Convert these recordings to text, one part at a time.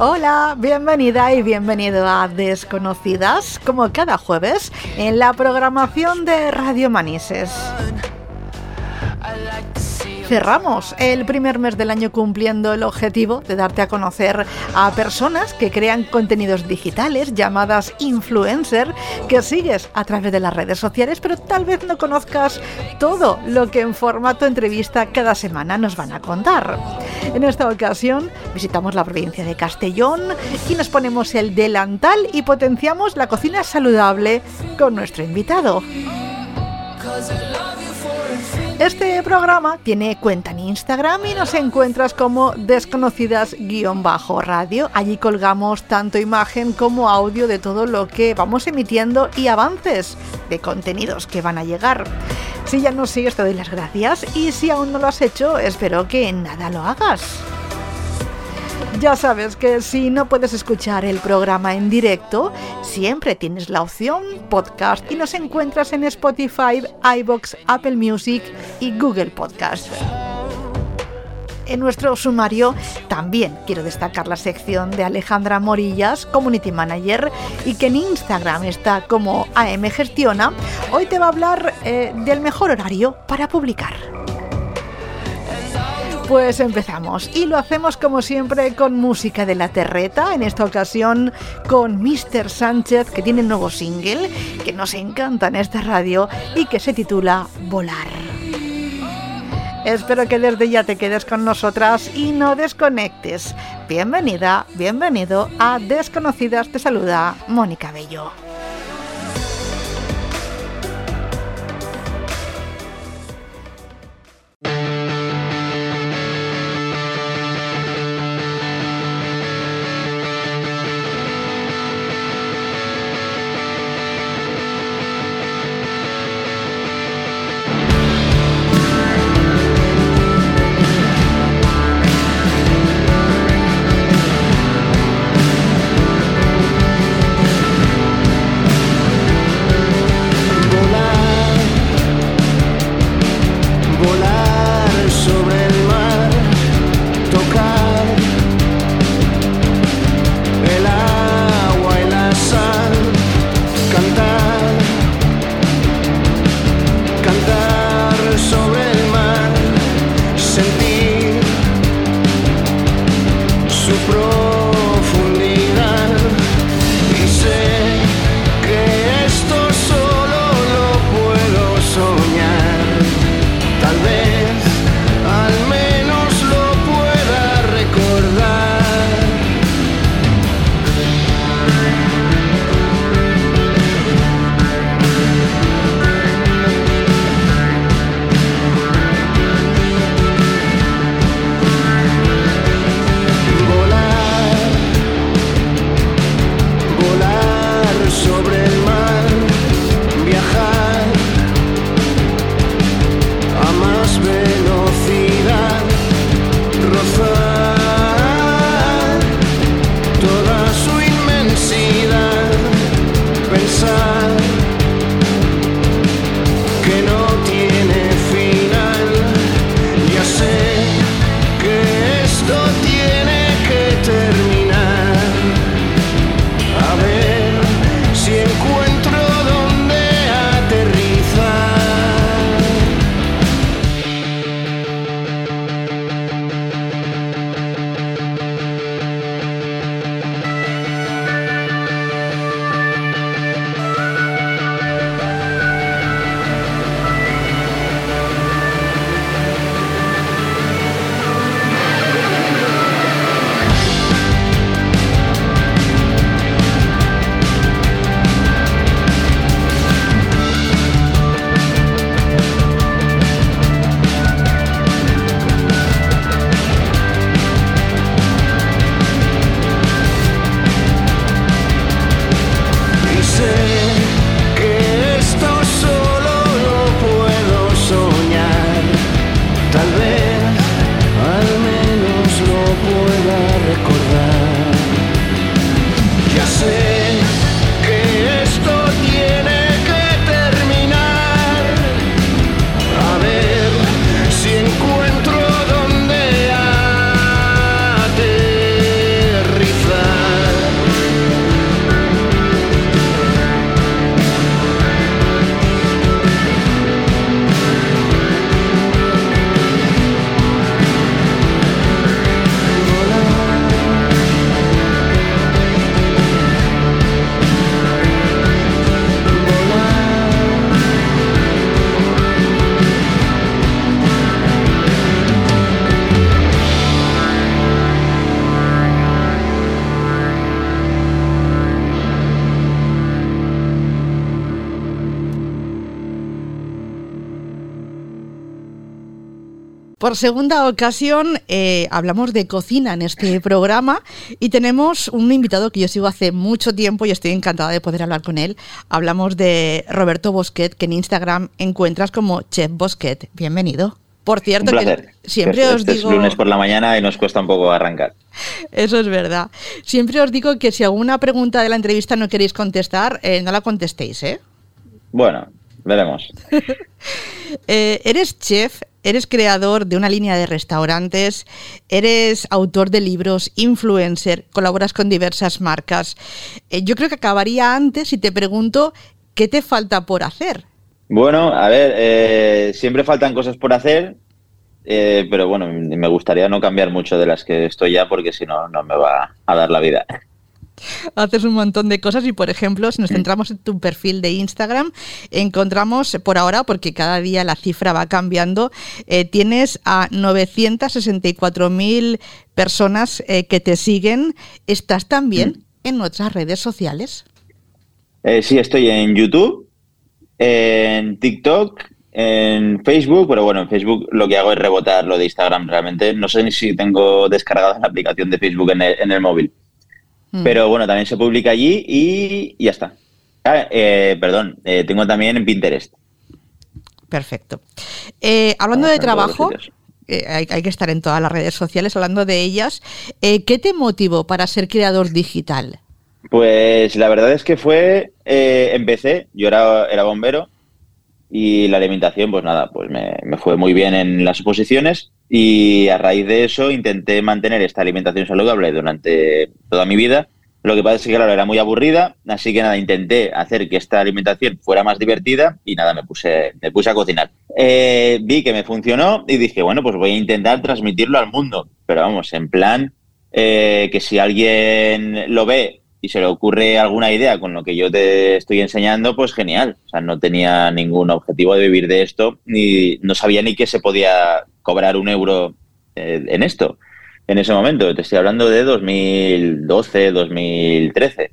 Hola, bienvenida y bienvenido a Desconocidas, como cada jueves, en la programación de Radio Manises. Cerramos el primer mes del año cumpliendo el objetivo de darte a conocer a personas que crean contenidos digitales llamadas influencer que sigues a través de las redes sociales, pero tal vez no conozcas todo lo que en formato entrevista cada semana nos van a contar. En esta ocasión visitamos la provincia de Castellón y nos ponemos el delantal y potenciamos la cocina saludable con nuestro invitado. Este programa tiene cuenta en Instagram y nos encuentras como desconocidas-radio. Allí colgamos tanto imagen como audio de todo lo que vamos emitiendo y avances de contenidos que van a llegar. Si ya nos sigues te doy las gracias y si aún no lo has hecho espero que nada lo hagas. Ya sabes que si no puedes escuchar el programa en directo, siempre tienes la opción podcast y nos encuentras en Spotify, iBox, Apple Music y Google Podcast. En nuestro sumario también quiero destacar la sección de Alejandra Morillas, Community Manager, y que en Instagram está como AM Gestiona. Hoy te va a hablar eh, del mejor horario para publicar. Pues empezamos y lo hacemos como siempre con música de la terreta, en esta ocasión con Mr. Sánchez que tiene un nuevo single que nos encanta en esta radio y que se titula Volar. Espero que desde ya te quedes con nosotras y no desconectes. Bienvenida, bienvenido a Desconocidas, te saluda Mónica Bello. Por segunda ocasión eh, hablamos de cocina en este programa y tenemos un invitado que yo sigo hace mucho tiempo y estoy encantada de poder hablar con él. Hablamos de Roberto Bosquet, que en Instagram encuentras como Chef Bosquet. Bienvenido. Por cierto, que siempre os digo. Es lunes por la mañana y nos cuesta un poco arrancar. Eso es verdad. Siempre os digo que si alguna pregunta de la entrevista no queréis contestar, eh, no la contestéis, ¿eh? Bueno, veremos. Eh, eres chef, eres creador de una línea de restaurantes, eres autor de libros, influencer, colaboras con diversas marcas. Eh, yo creo que acabaría antes si te pregunto qué te falta por hacer. Bueno, a ver, eh, siempre faltan cosas por hacer, pero bueno, me gustaría no cambiar mucho de las que estoy ya porque si no, no me va a dar la vida. Haces un montón de cosas y, por ejemplo, si nos centramos en tu perfil de Instagram, encontramos por ahora, porque cada día la cifra va cambiando, eh, tienes a 964.000 personas eh, que te siguen. ¿Estás también en otras redes sociales? Eh, sí, estoy en YouTube, en TikTok, en Facebook, pero bueno, en Facebook lo que hago es rebotar lo de Instagram realmente. No sé ni si tengo descargada la aplicación de Facebook en el móvil. Mm. Pero bueno, también se publica allí y, ya está. Ah, eh, perdón, eh, tengo también en Pinterest. Perfecto. Eh, hablando de trabajo, hay, que estar en todas las redes sociales, hablando de ellas. ¿Qué te motivó para ser creador digital? Pues la verdad es que fue, empecé, yo era, era bombero y la alimentación, pues nada, pues me, fue muy bien en las oposiciones y a raíz de eso intenté mantener esta alimentación saludable durante toda mi vida. Lo que pasa es que, claro, era muy aburrida, así que nada, intenté hacer que esta alimentación fuera más divertida y nada, me puse, me puse a cocinar. Eh, vi que me funcionó y dije, bueno, pues voy a intentar transmitirlo al mundo. Pero vamos, en plan eh, que si alguien lo ve y se le ocurre alguna idea con lo que yo te estoy enseñando, pues genial. O sea, no tenía ningún objetivo de vivir de esto, ni no sabía ni que se podía cobrar un euro eh, en esto en ese momento. Te estoy hablando de 2012, 2013.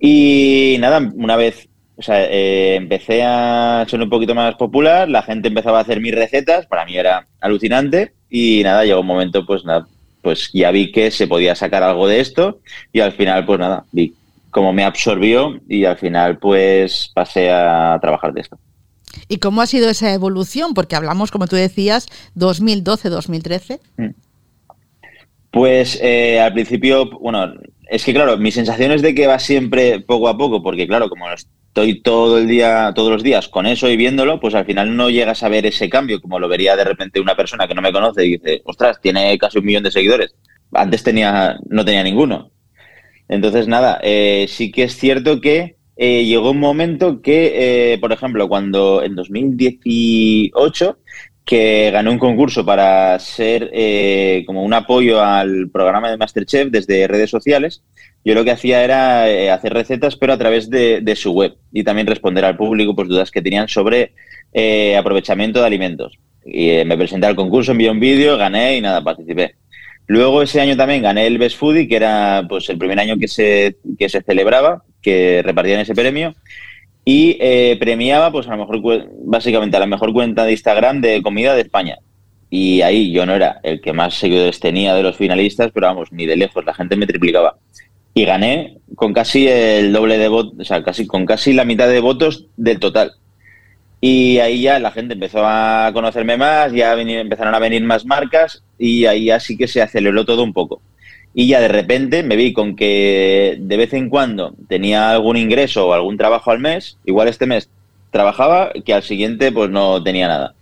Y nada, una vez o sea, eh, empecé a ser un poquito más popular, la gente empezaba a hacer mis recetas, para mí era alucinante y nada, llegó un momento, pues nada, pues ya vi que se podía sacar algo de esto y al final, pues nada, vi cómo me absorbió y al final, pues pasé a trabajar de esto. ¿Y cómo ha sido esa evolución? Porque hablamos, como tú decías, 2012-2013. Mm. Pues eh, al principio, bueno, es que claro, mi sensación es de que va siempre poco a poco, porque claro, como estoy todo el día, todos los días con eso y viéndolo, pues al final no llegas a ver ese cambio, como lo vería de repente una persona que no me conoce y dice, ostras, tiene casi un millón de seguidores. Antes tenía, no tenía ninguno. Entonces, nada, eh, sí que es cierto que eh, llegó un momento que, eh, por ejemplo, cuando en 2018 que gané un concurso para ser eh, como un apoyo al programa de Masterchef desde redes sociales. Yo lo que hacía era eh, hacer recetas, pero a través de, su web y también responder al público pues, dudas que tenían sobre eh, aprovechamiento de alimentos. Y me presenté al concurso, envié un vídeo, gané y nada, participé. Luego ese año también gané el Best Foodie, que era pues el primer año que se, que se celebraba, que repartían ese premio y eh, premiaba, pues a lo mejor, básicamente a la mejor cuenta de Instagram de comida de España. Y ahí yo no era el que más seguidores tenía de los finalistas, pero vamos, ni de lejos, la gente me triplicaba. Y gané con casi el doble de votos, o sea, casi, con casi la mitad de votos del total. Y ahí ya la gente empezó a conocerme más, ya empezaron a venir más marcas y ahí ya sí que se aceleró todo un poco y ya de repente me vi con que de vez en cuando tenía algún ingreso o algún trabajo al mes, igual este mes trabajaba, que al siguiente pues no tenía nada.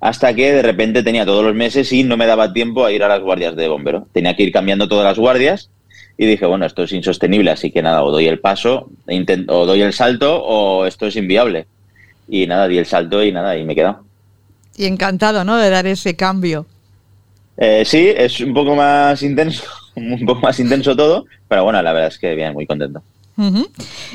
Hasta que de repente tenía todos los meses y no me daba tiempo a ir a las guardias de bombero. Tenía que ir cambiando todas las guardias y dije, bueno, esto es insostenible, así que nada, o doy el paso, o doy el salto o esto es inviable. Y nada, di el salto y nada, y me he quedado. Y encantado, ¿no? De dar ese cambio. Eh, sí, es un poco más intenso, un poco más intenso todo, pero bueno, la verdad es que bien, muy contento.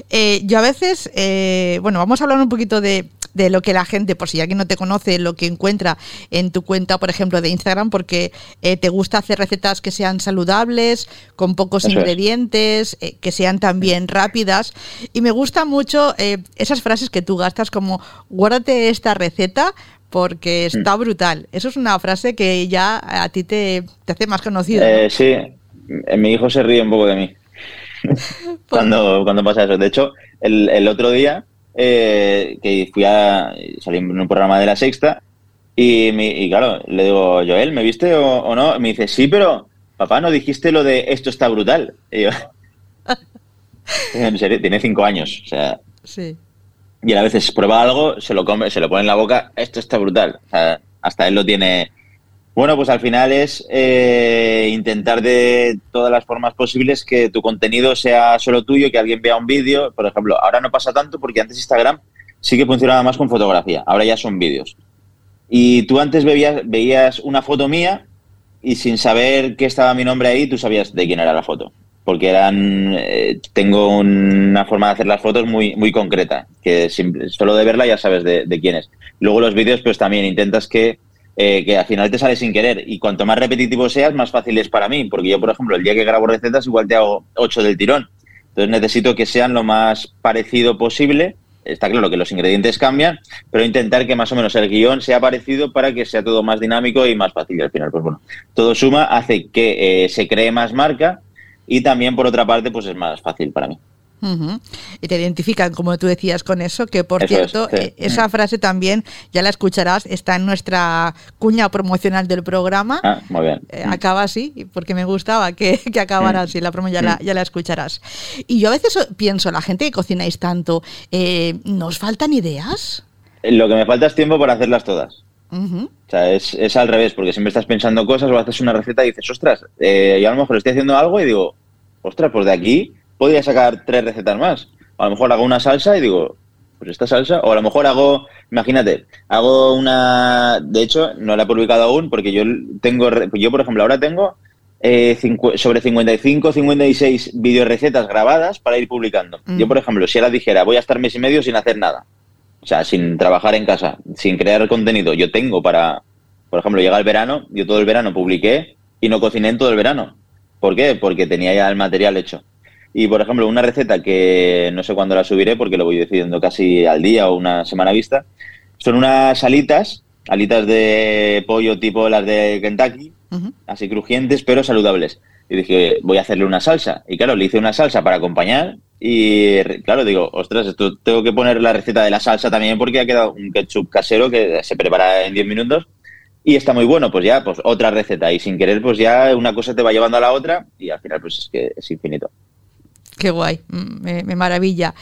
Eh, yo a veces, eh, bueno, vamos a hablar un poquito de, lo que la gente, por si alguien no te conoce, lo que encuentra en tu cuenta, por ejemplo, de Instagram, porque eh, te gusta hacer recetas que sean saludables, con pocos ingredientes, que sean también rápidas. Y me gusta mucho esas frases que tú gastas como, guárdate esta receta porque está brutal. Eso es una frase que ya a ti te, hace más conocido. Eh, sí, mi hijo se ríe un poco de mí cuando, cuando pasa eso. De hecho, el, otro día eh, que fui a salí en un programa de la sexta y, claro, le digo, Joel, ¿me viste o, no? Me dice, sí, pero papá, ¿no dijiste lo de esto está brutal? Y yo, en serio, tiene cinco años, o sea... Sí y a veces prueba algo, se lo come, se lo pone en la boca, esto está brutal. hasta él lo tiene. Bueno, pues al final es eh, intentar de todas las formas posibles que tu contenido sea solo tuyo, que alguien vea un vídeo. Por ejemplo, ahora no pasa tanto porque antes Instagram sí que funcionaba más con fotografía, ahora ya son vídeos. Y tú antes veías, una foto mía y sin saber que estaba mi nombre ahí, tú sabías de quién era la foto porque eran eh, tengo una forma de hacer las fotos muy muy concreta que solo de verla ya sabes de, quién es luego los vídeos pues también intentas que eh, que al final te sale sin querer y cuanto más repetitivo seas más fácil es para mí porque yo por ejemplo el día que grabo recetas igual te hago ocho del tirón entonces necesito que sean lo más parecido posible está claro que los ingredientes cambian, pero intentar que más o menos el guion sea parecido para que sea todo más dinámico y más fácil. Al final, pues bueno, todo suma, hace que eh, se cree más marca y también por otra parte pues es más fácil para mí. Y te identifican, como tú decías, con eso, que por cierto, eh, esa frase también, ya la escucharás, está en nuestra cuña promocional del programa. Ah, muy bien. Eh, acaba así, porque me gustaba que, que acabara así, la promo ya, la, ya la escucharás. Y yo a veces pienso, la gente que cocináis tanto, eh, ¿nos faltan ideas? Lo que me falta es tiempo para hacerlas todas. O sea, es, es, al revés, porque siempre estás pensando cosas o haces una receta y dices, ostras, eh, yo a lo mejor estoy haciendo algo y digo, ostras, pues de aquí podría sacar tres recetas más. a lo mejor hago una salsa y digo, pues esta salsa, o a lo mejor hago, imagínate, hago una, de hecho, no la he publicado aún porque yo tengo, yo por ejemplo ahora tengo eh, sobre 55, 56 recetas grabadas para ir publicando. Yo por ejemplo, si ahora dijera, voy a estar mes y medio sin hacer nada, o sea, sin trabajar en casa, sin crear contenido, yo tengo para, por ejemplo, llega el verano, yo todo el verano publiqué y no cociné en todo el verano. ¿Por qué? Porque tenía ya el material hecho. Y, por ejemplo, una receta que no sé cuándo la subiré porque lo voy decidiendo casi al día o una semana vista, son unas alitas, alitas de pollo tipo las de Kentucky, así crujientes pero saludables. Y dije, voy a hacerle una salsa. Y claro, le hice una salsa para acompañar y claro, digo, ostras, esto tengo que poner la receta de la salsa también porque ha quedado un ketchup casero que se prepara en 10 minutos y está muy bueno, pues ya, pues otra receta y sin querer, pues ya una cosa te va llevando a la otra y al final pues es que es infinito. Qué guay, me, maravilla.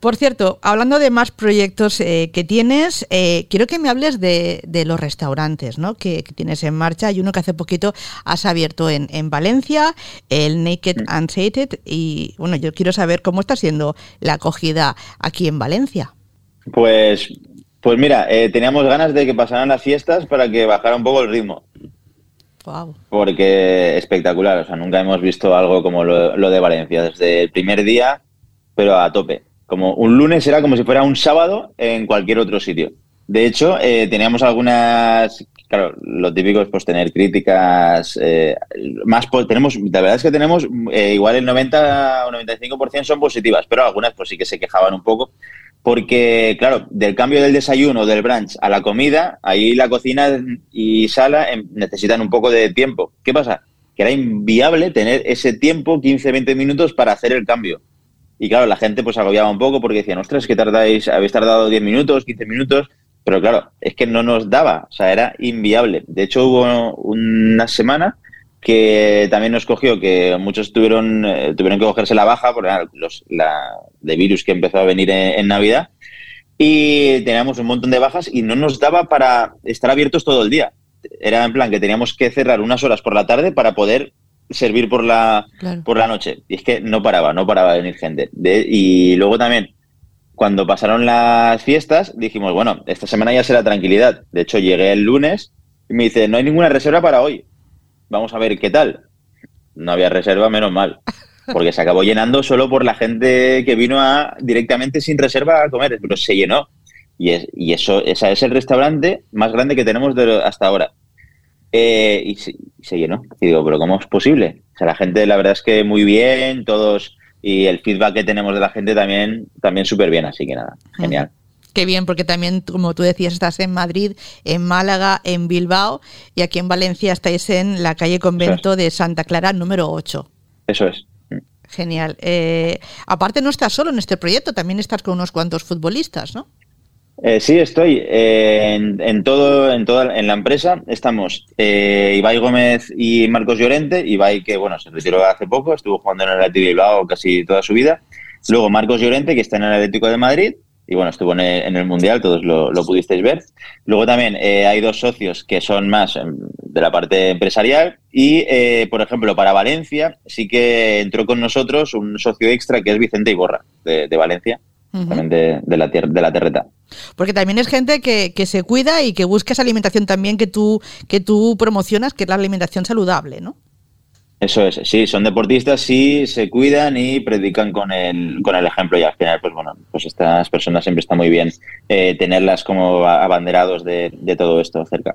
Por cierto, hablando de más proyectos eh, que tienes, eh, quiero que me hables de, los restaurantes ¿no? que, tienes en marcha. Hay uno que hace poquito has abierto en, Valencia, el Naked and Sated, y bueno, yo quiero saber cómo está siendo la acogida aquí en Valencia. Pues, pues mira, eh, teníamos ganas de que pasaran las fiestas para que bajara un poco el ritmo. Porque espectacular, o sea, nunca hemos visto algo como lo, de Valencia, desde el primer día, pero a tope. Como un lunes era como si fuera un sábado en cualquier otro sitio. De hecho, eh, teníamos algunas, claro, lo típico es pues tener críticas eh, más, tenemos, la verdad es que tenemos eh, igual el 90 o 95% son positivas, pero algunas pues sí que se quejaban un poco porque, claro, del cambio del desayuno, del brunch a la comida, ahí la cocina y sala em, necesitan un poco de tiempo. ¿Qué pasa? Que era inviable tener ese tiempo, 15, 20 minutos, para hacer el cambio. Y claro, la gente pues agobiaba un poco porque decían, ostras, que tardáis, habéis tardado 10 minutos, 15 minutos, pero claro, es que no nos daba, o sea, era inviable. De hecho, hubo una semana que también nos cogió que muchos tuvieron, eh, tuvieron que cogerse la baja por los, la, de virus que empezó a venir en, Navidad y teníamos un montón de bajas y no nos daba para estar abiertos todo el día. Era en plan que teníamos que cerrar unas horas por la tarde para poder servir por la, por la noche. Y es que no paraba, no paraba de venir gente. y luego también, cuando pasaron las fiestas, dijimos, bueno, esta semana ya será tranquilidad. De hecho, llegué el lunes y me dice, no hay ninguna reserva para hoy vamos a ver qué tal. No había reserva, menos mal. Porque se acabó llenando solo por la gente que vino a directamente sin reserva a comer, pero se llenó. Y, es, y eso ese es el restaurante más grande que tenemos hasta ahora. Eh, y, se, llenó. Y digo, pero ¿cómo es posible? O sea, la gente, la verdad es que muy bien, todos, y el feedback que tenemos de la gente también, también súper bien, así que nada, genial. Qué bien, porque también, como tú decías, estás en Madrid, en Málaga, en Bilbao y aquí en Valencia estáis en la calle Convento de Santa Clara número 8. Eso es. Genial. Eh, aparte no estás solo en este proyecto, también estás con unos cuantos futbolistas, ¿no? Eh, sí, estoy eh, en, todo, en toda, en la empresa. Estamos Ibai Gómez y Marcos Llorente. Ibai que bueno se retiró hace poco, estuvo jugando en el Atlético de Bilbao casi toda su vida. Luego Marcos Llorente que está en el Atlético de Madrid y bueno, estuvo en el, Mundial, todos lo, pudisteis ver. Luego también eh, hay dos socios que son más em, de la parte empresarial y, eh, por ejemplo, para Valencia sí que entró con nosotros un socio extra que es Vicente Iborra, de, Valencia, también de, la, de la Terreta. Porque también es gente que, que, se cuida y que busca esa alimentación también que tú, que tú promocionas, que es la alimentación saludable, ¿no? Eso es, sí, son deportistas, sí, se cuidan y predican con el, con el ejemplo y al final, pues bueno, pues estas personas siempre está muy bien eh, tenerlas como abanderados de, todo esto cerca.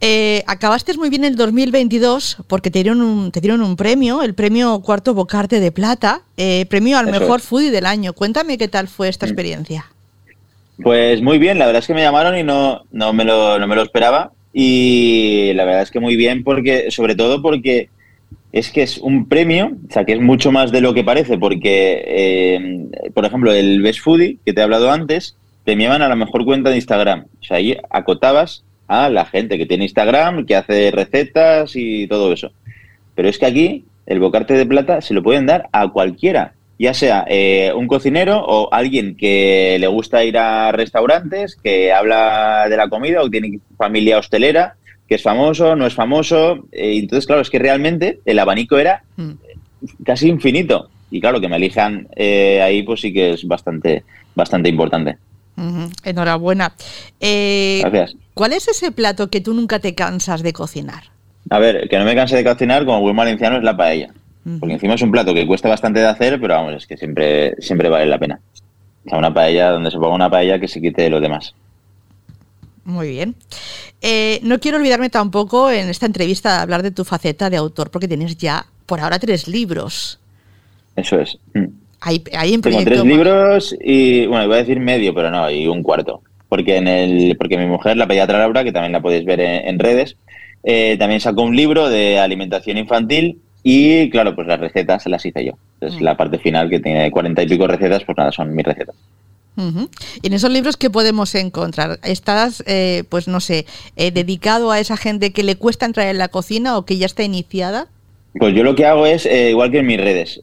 Eh, acabaste muy bien el 2022 porque te dieron un, te dieron un premio, el premio Cuarto Bocarte de Plata, eh, premio al mejor foodie del año. Cuéntame qué tal fue esta mm. experiencia. Pues muy bien, la verdad es que me llamaron y no, no, me, lo, no me lo esperaba. Y la verdad es que muy bien, porque, sobre todo porque es que es un premio, o sea, que es mucho más de lo que parece, porque, eh, por ejemplo, el Best Foodie, que te he hablado antes, premiaban a la mejor cuenta de Instagram. O sea, ahí acotabas a la gente que tiene Instagram, que hace recetas y todo eso. Pero es que aquí, el bocarte de plata se lo pueden dar a cualquiera ya sea eh, un cocinero o alguien que le gusta ir a restaurantes, que habla de la comida o tiene familia hostelera, que es famoso, no es famoso. Eh, entonces, claro, es que realmente el abanico era mm. casi infinito. Y claro, que me elijan eh, ahí, pues sí que es bastante, bastante importante. Enhorabuena. Gracias. ¿Cuál es ese plato que tú nunca te cansas de cocinar? A ver, que no me canse de cocinar, como buen valenciano, es la paella. Porque encima es un plato que cuesta bastante de hacer, pero vamos, es que siempre, siempre vale la pena. O sea, una paella, donde se ponga una paella que se quite de lo demás. Muy bien. Eh, no quiero olvidarme tampoco en esta entrevista de hablar de tu faceta de autor, porque tienes ya por ahora tres libros. Eso es. Mm. Hay, hay en Tengo tres libros y, bueno, iba a decir medio, pero no, y un cuarto. Porque en el porque mi mujer, la pediatra Laura, que también la podéis ver en, redes, eh, también sacó un libro de alimentación infantil y claro, pues las recetas las hice yo. Es mm. la parte final que tiene cuarenta y pico recetas, pues nada, son mis recetas. Y en esos libros, ¿qué podemos encontrar? ¿Estás, eh, pues no sé, eh, dedicado a esa gente que le cuesta entrar en la cocina o que ya está iniciada? Pues yo lo que hago es, eh, igual que en mis redes,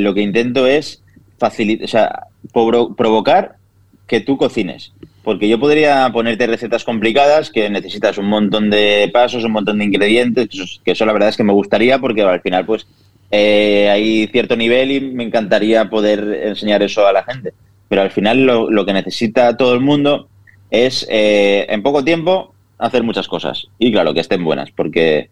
lo que intento es facilitar, o sea, provocar que tú cocines. Porque yo podría ponerte recetas complicadas que necesitas un montón de pasos, un montón de ingredientes, que eso la verdad es que me gustaría porque al final pues eh, hay cierto nivel y me encantaría poder enseñar eso a la gente. Pero al final lo, que necesita todo el mundo es eh, en poco tiempo hacer muchas cosas. Y claro, que estén buenas, porque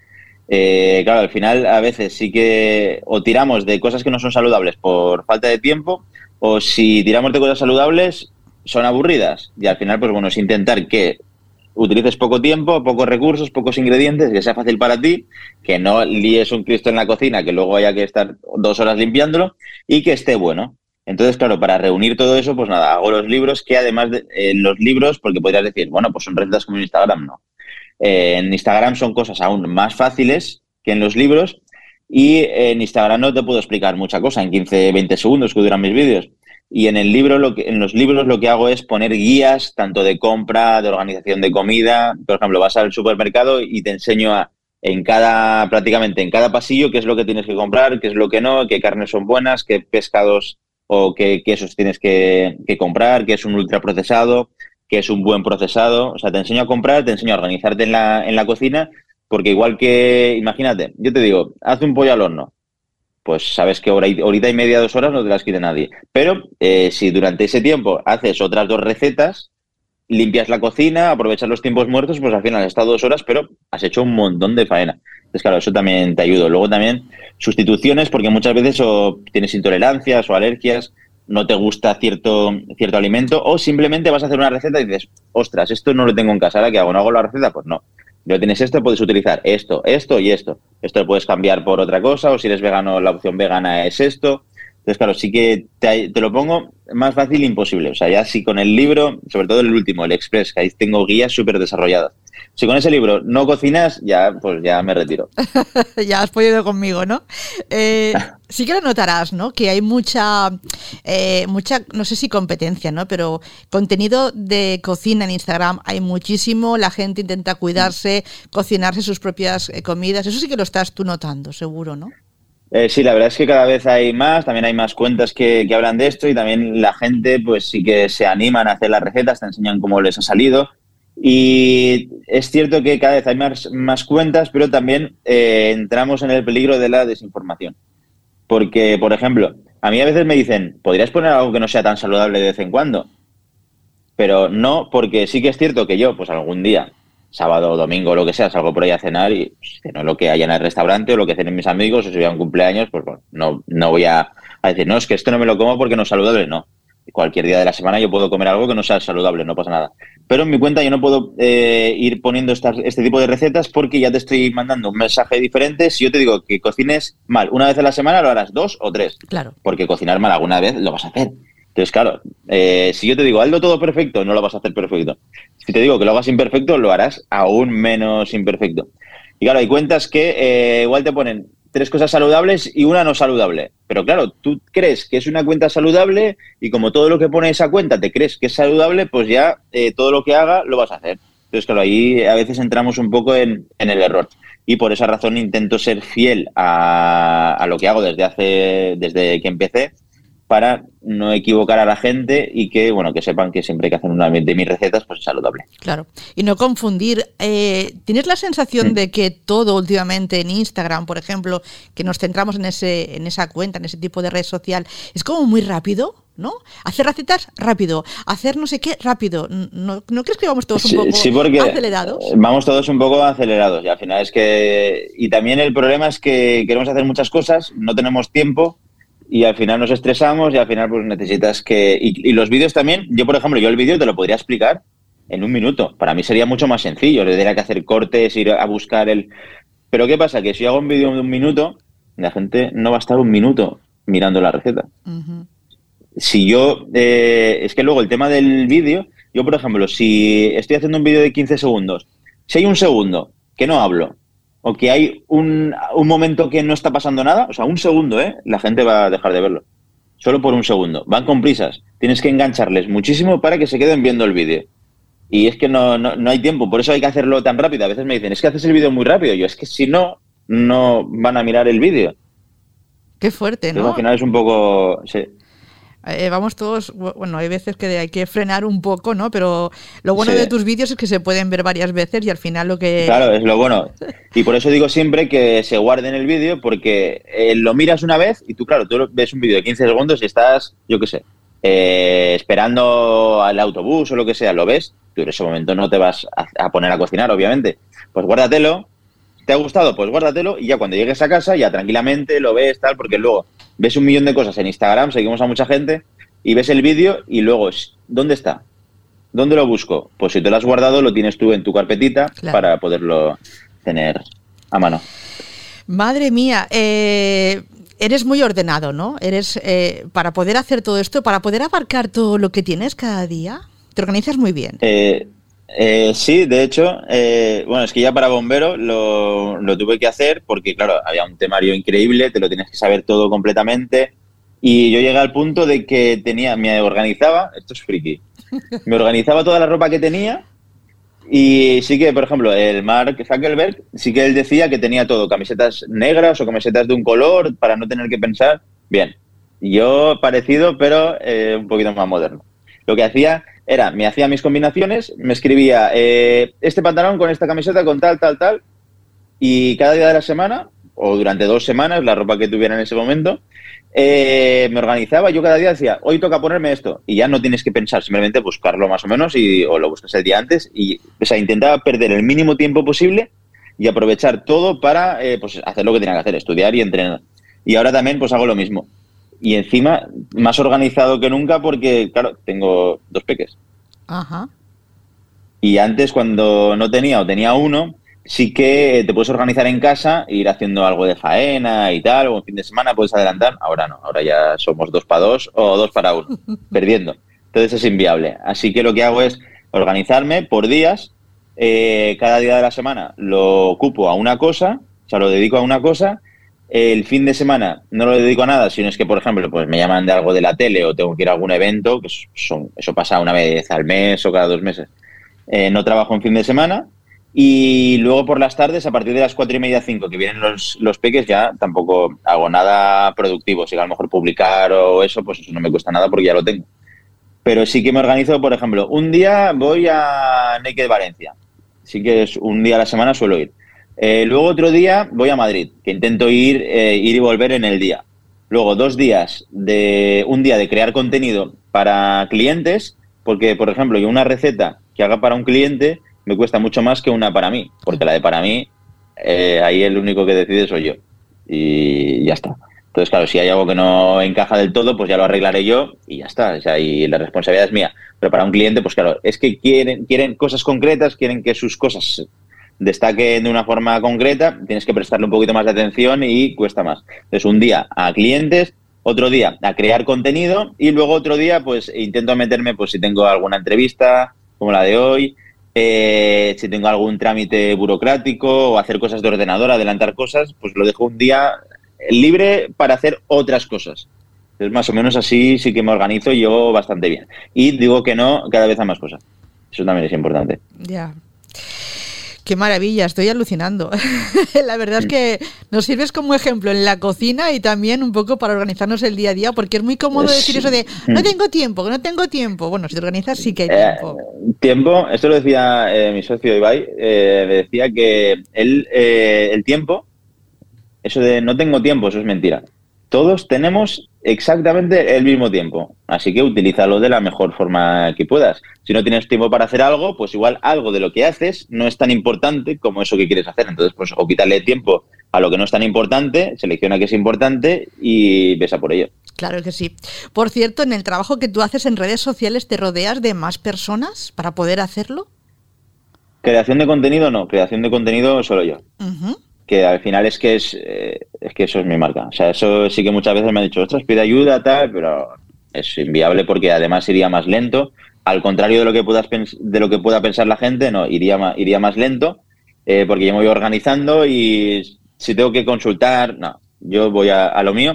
eh, claro, al final a veces sí que o tiramos de cosas que no son saludables por falta de tiempo, o si tiramos de cosas saludables son aburridas. Y al final, pues bueno, es intentar que utilices poco tiempo, pocos recursos, pocos ingredientes, que sea fácil para ti, que no líes un Cristo en la cocina, que luego haya que estar dos horas limpiándolo y que esté bueno. Entonces, claro, para reunir todo eso, pues nada, hago los libros que además de eh, los libros, porque podrías decir, bueno, pues son recetas como en Instagram, no. Eh, en Instagram son cosas aún más fáciles que en los libros y en Instagram no te puedo explicar mucha cosa en 15, 20 segundos que duran mis vídeos. Y en el libro, lo que, en los libros lo que hago es poner guías tanto de compra, de organización de comida. Por ejemplo, vas al supermercado y te enseño a, en cada, prácticamente en cada pasillo, qué es lo que tienes que comprar, qué es lo que no, qué carnes son buenas, qué pescados o qué quesos tienes que, comprar, qué es un ultraprocesado, qué es un buen procesado. O sea, te enseño a comprar, te enseño a organizarte en la, en la cocina, porque igual que, imagínate, yo te digo, haz un pollo al horno pues sabes que hora y, horita y media, dos horas no te las quite nadie. Pero eh, si durante ese tiempo haces otras dos recetas, limpias la cocina, aprovechas los tiempos muertos, pues al final has estado dos horas, pero has hecho un montón de faena. Entonces, claro, eso también te ayuda. Luego también sustituciones, porque muchas veces o tienes intolerancias o alergias, no te gusta cierto, cierto alimento, o simplemente vas a hacer una receta y dices, ostras, esto no lo tengo en casa, ¿ahora qué hago? ¿No hago la receta? Pues no. Yo tienes esto, puedes utilizar esto, esto y esto. Esto lo puedes cambiar por otra cosa, o si eres vegano, la opción vegana es esto. Entonces, claro, sí que te, lo pongo más fácil imposible. O sea, ya si con el libro, sobre todo el último, el Express, que ahí tengo guías súper desarrolladas. Si con ese libro no cocinas, ya pues ya me retiro. ya has podido conmigo, ¿no? Eh, sí que lo notarás, ¿no? Que hay mucha, eh, mucha, no sé si competencia, ¿no? Pero contenido de cocina en Instagram hay muchísimo. La gente intenta cuidarse, cocinarse sus propias eh, comidas. Eso sí que lo estás tú notando, seguro, ¿no? Eh, sí, la verdad es que cada vez hay más, también hay más cuentas que, hablan de esto y también la gente pues sí que se animan a hacer las recetas, te enseñan cómo les ha salido. Y es cierto que cada vez hay más, más cuentas, pero también eh, entramos en el peligro de la desinformación. Porque, por ejemplo, a mí a veces me dicen, ¿podrías poner algo que no sea tan saludable de vez en cuando? Pero no, porque sí que es cierto que yo, pues algún día sábado o domingo o lo que sea, salgo por ahí a cenar y pues, no lo que haya en el restaurante o lo que cenen mis amigos o si voy a un cumpleaños, pues bueno, no, no voy a, decir, no, es que esto no me lo como porque no es saludable, no. Cualquier día de la semana yo puedo comer algo que no sea saludable, no pasa nada. Pero en mi cuenta yo no puedo eh, ir poniendo este tipo de recetas porque ya te estoy mandando un mensaje diferente. Si yo te digo que cocines mal una vez a la semana, lo harás dos o tres. Claro. Porque cocinar mal alguna vez lo vas a hacer. Entonces, claro, eh, si yo te digo, hazlo todo perfecto, no lo vas a hacer perfecto. Si te digo que lo hagas imperfecto, lo harás aún menos imperfecto. Y claro, hay cuentas que eh, igual te ponen tres cosas saludables y una no saludable. Pero claro, tú crees que es una cuenta saludable y como todo lo que pone esa cuenta te crees que es saludable, pues ya eh, todo lo que haga lo vas a hacer. Entonces, claro, ahí a veces entramos un poco en, en el error. Y por esa razón intento ser fiel a, a, lo que hago desde hace, desde que empecé para no equivocar a la gente y que bueno que sepan que siempre hay que hacer una de mis recetas pues es saludable. Claro. Y no confundir. Eh, ¿Tienes la sensación mm. de que todo últimamente en Instagram, por ejemplo, que nos centramos en ese, en esa cuenta, en ese tipo de red social, es como muy rápido? ¿no? Hacer recetas rápido, hacer no sé qué rápido. ¿No, ¿no crees que vamos todos un poco acelerados? Vamos todos un poco acelerados y al final es que... Y también el problema es que queremos hacer muchas cosas, no tenemos tiempo y al final nos estresamos y al final pues necesitas que... Y, los vídeos también, yo por ejemplo, yo el vídeo te lo podría explicar en un minuto. Para mí sería mucho más sencillo, le tendría que hacer cortes, ir a buscar el... Pero ¿qué pasa? Que si hago un vídeo de un minuto, la gente no va a estar un minuto mirando la receta. Si yo... Eh, es que luego el tema del vídeo, yo por ejemplo, si estoy haciendo un vídeo de 15 segundos, si hay un segundo que no hablo o que hay un, un, momento que no está pasando nada, o sea, un segundo, ¿eh? La gente va a dejar de verlo. Solo por un segundo. Van con prisas. Tienes que engancharles muchísimo para que se queden viendo el vídeo. Y es que no, no, no, hay tiempo, por eso hay que hacerlo tan rápido. A veces me dicen, es que haces el vídeo muy rápido. Yo, es que si no, no van a mirar el vídeo. Qué fuerte, ¿no? al final es un poco... Sí. Eh, vamos todos, bueno, hay veces que hay que frenar un poco, ¿no? Pero lo bueno de tus vídeos es que se pueden ver varias veces y al final lo que... Claro, es lo bueno. Y por eso digo siempre que se guarden el vídeo porque eh, lo miras una vez y tú, claro, tú ves un vídeo de 15 segundos y estás, yo qué sé, eh, esperando al autobús o lo que sea, lo ves, tú en ese momento no te vas a, poner a cocinar, obviamente. Pues guárdatelo, ¿te ha gustado? Pues guárdatelo y ya cuando llegues a casa ya tranquilamente lo ves, tal, porque luego ves un millón de cosas en Instagram, seguimos a mucha gente, y ves el vídeo y luego, ¿dónde está? ¿Dónde lo busco? Pues si te lo has guardado, lo tienes tú en tu carpetita para poderlo tener a mano. Madre mía, eh, eres muy ordenado, ¿no? Eres eh, para poder hacer todo esto, para poder abarcar todo lo que tienes cada día, te organizas muy bien. Eh, eh, sí, de hecho, eh, bueno, es que ya para bombero lo, lo, tuve que hacer porque, claro, había un temario increíble, te lo tienes que saber todo completamente. Y yo llegué al punto de que tenía, me organizaba, esto es friki, me organizaba toda la ropa que tenía y sí que, por ejemplo, el Mark Zuckerberg, sí que él decía que tenía todo, camisetas negras o camisetas de un color para no tener que pensar. Bien, yo parecido, pero eh, un poquito más moderno. Lo que hacía era, me hacía mis combinaciones, me escribía eh, este pantalón con esta camiseta con tal, tal, tal, y cada día de la semana, o durante dos semanas, la ropa que tuviera en ese momento, eh, me organizaba, yo cada día decía, hoy toca ponerme esto, y ya no tienes que pensar, simplemente buscarlo más o menos, y, o lo buscas el día antes, y o sea, intentaba perder el mínimo tiempo posible y aprovechar todo para eh, pues, hacer lo que tenía que hacer, estudiar y entrenar. Y ahora también pues hago lo mismo y encima más organizado que nunca porque, claro, tengo dos peques. Ajá. Y antes cuando no tenía o tenía uno, sí que te puedes organizar en casa, ir haciendo algo de faena y tal, o en fin de semana puedes adelantar. Ahora no, ahora ya somos dos para dos o dos para uno, perdiendo. Entonces es inviable. Así que lo que hago es organizarme por días. Eh, cada día de la semana lo ocupo a una cosa, o sea, lo dedico a una cosa. El fin de semana no lo dedico a nada, sino es que, por ejemplo, pues me llaman de algo de la tele o tengo que ir a algún evento, que son, eso pasa una vez al mes o cada dos meses. Eh, no trabajo en fin de semana y luego por las tardes, a partir de las cuatro y media, cinco, que vienen los, los peques, ya tampoco hago nada productivo. Si a lo mejor publicar o eso, pues eso no me cuesta nada porque ya lo tengo. Pero sí que me organizo, por ejemplo, un día voy a Naked Valencia. Sí que es un día a la semana suelo ir. Eh, luego otro día voy a Madrid, que intento ir, eh, ir y volver en el día. Luego dos días de un día de crear contenido para clientes, porque por ejemplo yo una receta que haga para un cliente me cuesta mucho más que una para mí, porque la de para mí, eh, ahí el único que decide soy yo. Y ya está. Entonces, claro, si hay algo que no encaja del todo, pues ya lo arreglaré yo y ya está. O sea, y la responsabilidad es mía. Pero para un cliente, pues claro, es que quieren, quieren cosas concretas, quieren que sus cosas destaquen de una forma concreta, tienes que prestarle un poquito más de atención y cuesta más. Entonces, un día a clientes, otro día a crear contenido y luego otro día, pues intento meterme, pues si tengo alguna entrevista, como la de hoy, eh, si tengo algún trámite burocrático o hacer cosas de ordenador, adelantar cosas, pues lo dejo un día libre para hacer otras cosas. Entonces, más o menos así sí que me organizo yo bastante bien. Y digo que no cada vez a más cosas. Eso también es importante. Ya. Qué maravilla, estoy alucinando. la verdad es que nos sirves como ejemplo en la cocina y también un poco para organizarnos el día a día, porque es muy cómodo decir eso de no mm. tengo tiempo, que no tengo tiempo. Bueno, si te organizas sí que hay eh, tiempo. tiempo, esto lo decía eh, mi socio Ibai, eh, decía que él, el tiempo, eso de no tengo tiempo, eso es mentira. Todos tenemos exactamente el mismo tiempo, así que utilízalo de la mejor forma que puedas. Si no tienes tiempo para hacer algo, pues igual algo de lo que haces no es tan importante como eso que quieres hacer. Entonces, pues o quítale tiempo a lo que no es tan importante, selecciona que es importante y besa por ello. Claro que sí. Por cierto, en el trabajo que tú haces en redes sociales, ¿te rodeas de más personas para poder hacerlo? Creación de contenido no, creación de contenido solo yo que al final es que es, eh, es que eso es mi marca. O sea, eso sí que muchas veces me han dicho, ostras, pide ayuda, tal, pero es inviable porque además iría más lento. Al contrario de lo que puedas de lo que pueda pensar la gente, no, iría más, iría más lento, eh, porque yo me voy organizando y si tengo que consultar, no, yo voy a lo mío.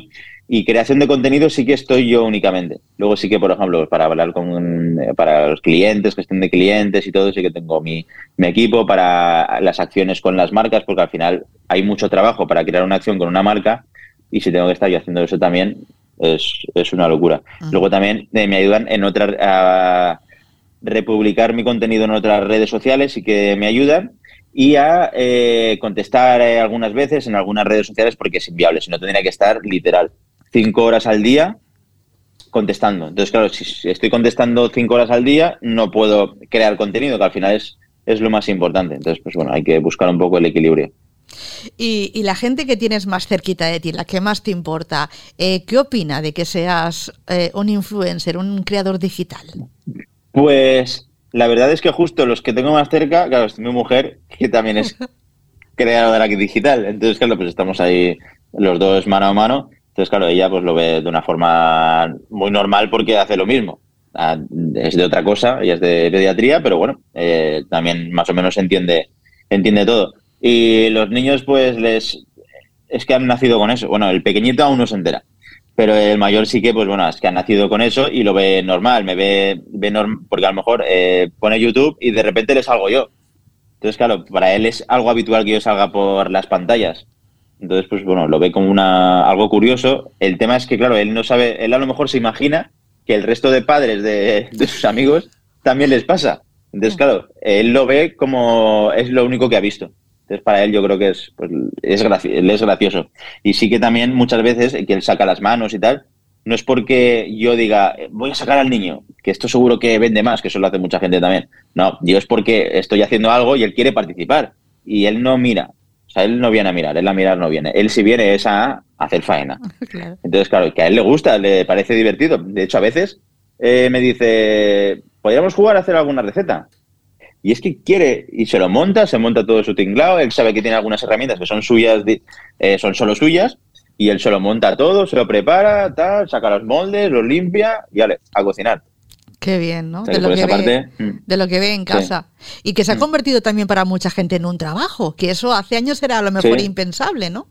Y creación de contenido sí que estoy yo únicamente. Luego sí que, por ejemplo, para hablar con eh, para los clientes, gestión de clientes y todo, sí que tengo mi, mi equipo para las acciones con las marcas, porque al final hay mucho trabajo para crear una acción con una marca y si tengo que estar yo haciendo eso también es, es una locura. Luego también eh, me ayudan en otras a republicar mi contenido en otras redes sociales y que me ayudan y a eh, contestar algunas veces en algunas redes sociales porque es inviable, si no tendría que estar literal cinco horas al día contestando. Entonces, claro, si estoy contestando cinco horas al día, no puedo crear contenido, que al final es, es lo más importante. Entonces, pues bueno, hay que buscar un poco el equilibrio. Y, la gente que tienes más cerquita de ti, la que más te importa, eh, ¿qué opina de que seas eh, un influencer, un creador digital? Pues la verdad es que justo los que tengo más cerca, claro, es mi mujer, que también es creadora digital. Entonces, claro, pues estamos ahí los dos mano a mano. Entonces, claro, ella pues lo ve de una forma muy normal porque hace lo mismo. Ah, es de otra cosa, ella es de pediatría, pero bueno, eh, también más o menos entiende, entiende todo. Y los niños, pues, les es que han nacido con eso. Bueno, el pequeñito aún no se entera. Pero el mayor sí que, pues bueno, es que ha nacido con eso y lo ve normal, me ve, ve porque a lo mejor eh, pone YouTube y de repente le salgo yo. Entonces, claro, para él es algo habitual que yo salga por las pantallas. Entonces, pues bueno, lo ve como una, algo curioso. El tema es que, claro, él no sabe, él a lo mejor se imagina que el resto de padres de, sus amigos también les pasa. Entonces, claro, él lo ve como es lo único que ha visto. Entonces, para él yo creo que es, pues, es, es gracioso. Y sí que también muchas veces que él saca las manos y tal, no es porque yo diga, voy a sacar al niño, que esto seguro que vende más, que eso lo hace mucha gente también. No, yo es porque estoy haciendo algo y él quiere participar. Y él no mira, sea, él no viene a mirar, él a mirar no viene. Él si viene es a hacer faena. Entonces, claro, que a él le gusta, le parece divertido. De hecho, a veces eh, me dice, ¿podríamos jugar a hacer alguna receta? Y es que quiere, y se lo monta, se monta todo su tinglado, él sabe que tiene algunas herramientas que son suyas, eh, son solo suyas, y él se lo monta todo, se lo prepara, tal, saca los moldes, los limpia y vale, a cocinar. Qué bien, ¿no? De lo, que ve, mm. de lo, que ve, en casa. Y que se ha mm. convertido también para mucha gente en un trabajo, que eso hace años era a lo mejor impensable, ¿no?